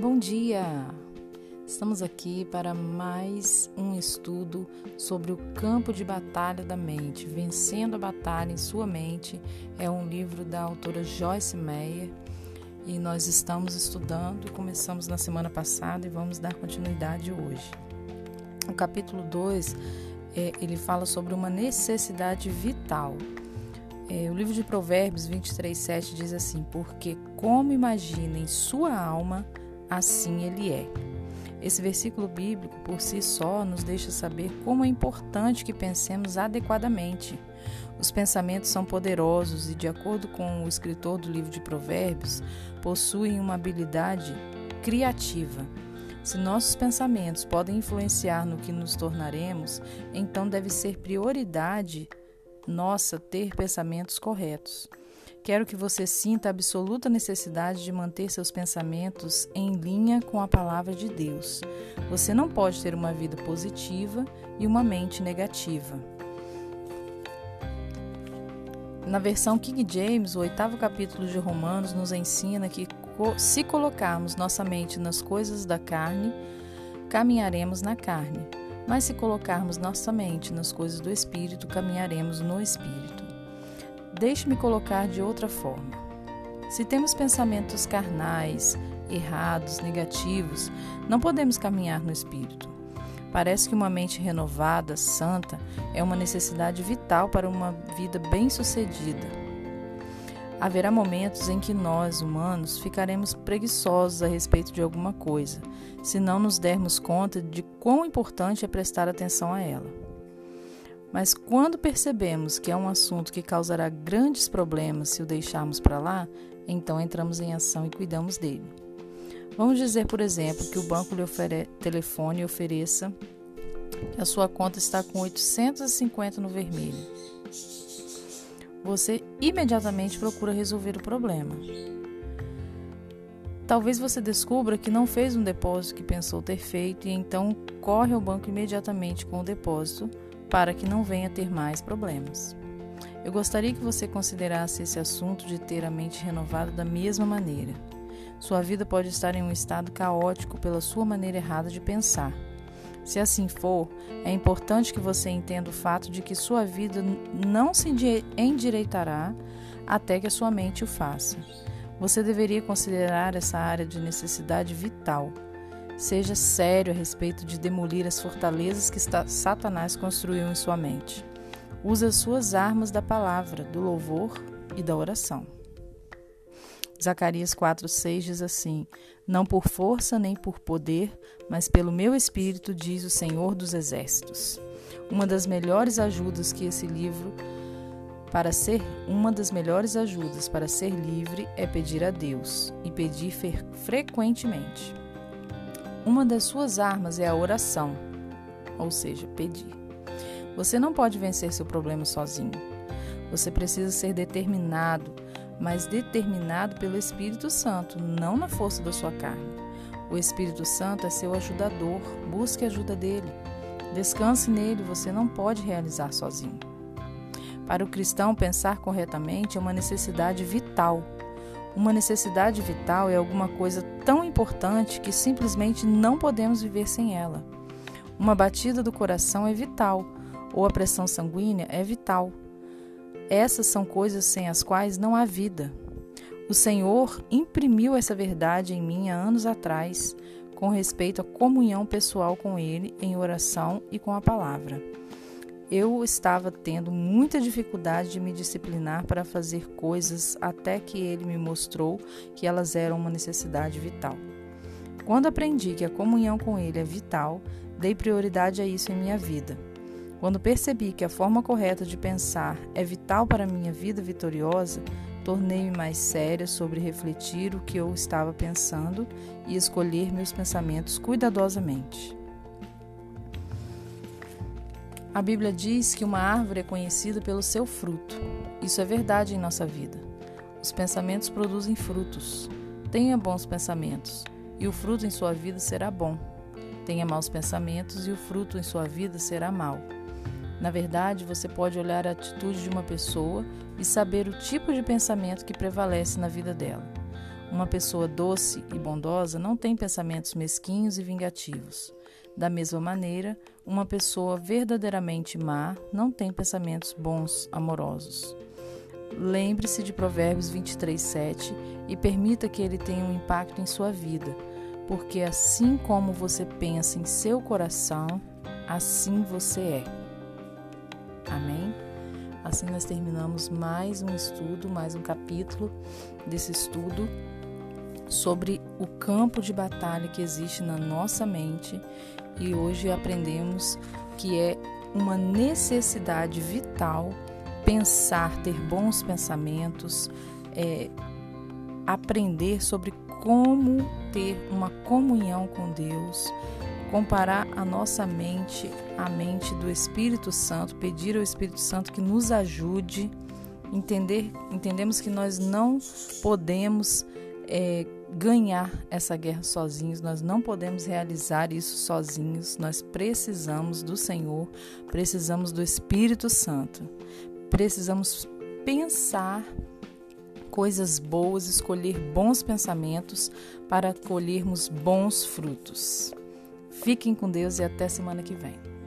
Bom dia! Estamos aqui para mais um estudo sobre o campo de batalha da mente. Vencendo a batalha em sua mente é um livro da autora Joyce Meyer e nós estamos estudando. Começamos na semana passada e vamos dar continuidade hoje. O capítulo 2 é, ele fala sobre uma necessidade vital. É, o livro de Provérbios 23,7 diz assim: Porque como imagina em sua alma, assim ele é. Esse versículo bíblico, por si só, nos deixa saber como é importante que pensemos adequadamente. Os pensamentos são poderosos e, de acordo com o escritor do livro de Provérbios, possuem uma habilidade criativa. Se nossos pensamentos podem influenciar no que nos tornaremos, então deve ser prioridade nossa ter pensamentos corretos. Quero que você sinta a absoluta necessidade de manter seus pensamentos em linha com a palavra de Deus. Você não pode ter uma vida positiva e uma mente negativa. Na versão King James, o oitavo capítulo de Romanos nos ensina que se colocarmos nossa mente nas coisas da carne, caminharemos na carne. Mas se colocarmos nossa mente nas coisas do Espírito, caminharemos no Espírito. Deixe-me colocar de outra forma. Se temos pensamentos carnais, errados, negativos, não podemos caminhar no espírito. Parece que uma mente renovada, santa, é uma necessidade vital para uma vida bem-sucedida. Haverá momentos em que nós, humanos, ficaremos preguiçosos a respeito de alguma coisa, se não nos dermos conta de quão importante é prestar atenção a ela. Mas quando percebemos que é um assunto que causará grandes problemas se o deixarmos para lá, então entramos em ação e cuidamos dele. Vamos dizer, por exemplo, que o banco lhe ofere telefone e ofereça que a sua conta está com 850 no vermelho. Você imediatamente procura resolver o problema. Talvez você descubra que não fez um depósito que pensou ter feito e então corre ao banco imediatamente com o depósito para que não venha ter mais problemas. Eu gostaria que você considerasse esse assunto de ter a mente renovada da mesma maneira. Sua vida pode estar em um estado caótico pela sua maneira errada de pensar. Se assim for, é importante que você entenda o fato de que sua vida não se endireitará até que a sua mente o faça. Você deveria considerar essa área de necessidade vital Seja sério a respeito de demolir as fortalezas que Satanás construiu em sua mente. Use as suas armas da palavra, do louvor e da oração. Zacarias 4,6 diz assim: Não por força nem por poder, mas pelo meu espírito, diz o Senhor dos Exércitos. Uma das melhores ajudas que esse livro para ser uma das melhores ajudas para ser livre é pedir a Deus e pedir frequentemente. Uma das suas armas é a oração, ou seja, pedir. Você não pode vencer seu problema sozinho. Você precisa ser determinado, mas determinado pelo Espírito Santo, não na força da sua carne. O Espírito Santo é seu ajudador, busque a ajuda dele. Descanse nele, você não pode realizar sozinho. Para o cristão, pensar corretamente é uma necessidade vital uma necessidade vital é alguma coisa tão importante que simplesmente não podemos viver sem ela. Uma batida do coração é vital, ou a pressão sanguínea é vital. Essas são coisas sem as quais não há vida. O Senhor imprimiu essa verdade em mim há anos atrás, com respeito à comunhão pessoal com Ele em oração e com a palavra eu estava tendo muita dificuldade de me disciplinar para fazer coisas até que ele me mostrou que elas eram uma necessidade vital. Quando aprendi que a comunhão com ele é vital, dei prioridade a isso em minha vida. Quando percebi que a forma correta de pensar é vital para minha vida vitoriosa, tornei-me mais séria sobre refletir o que eu estava pensando e escolher meus pensamentos cuidadosamente. A Bíblia diz que uma árvore é conhecida pelo seu fruto. Isso é verdade em nossa vida. Os pensamentos produzem frutos. Tenha bons pensamentos, e o fruto em sua vida será bom. Tenha maus pensamentos, e o fruto em sua vida será mau. Na verdade, você pode olhar a atitude de uma pessoa e saber o tipo de pensamento que prevalece na vida dela. Uma pessoa doce e bondosa não tem pensamentos mesquinhos e vingativos. Da mesma maneira, uma pessoa verdadeiramente má não tem pensamentos bons, amorosos. Lembre-se de Provérbios 23, 7 e permita que ele tenha um impacto em sua vida, porque assim como você pensa em seu coração, assim você é. Amém? Assim nós terminamos mais um estudo, mais um capítulo desse estudo sobre o campo de batalha que existe na nossa mente e hoje aprendemos que é uma necessidade vital pensar, ter bons pensamentos, é, aprender sobre como ter uma comunhão com Deus, comparar a nossa mente à mente do Espírito Santo, pedir ao Espírito Santo que nos ajude, entender, entendemos que nós não podemos é, ganhar essa guerra sozinhos, nós não podemos realizar isso sozinhos, nós precisamos do Senhor, precisamos do Espírito Santo, precisamos pensar coisas boas, escolher bons pensamentos para colhermos bons frutos. Fiquem com Deus e até semana que vem.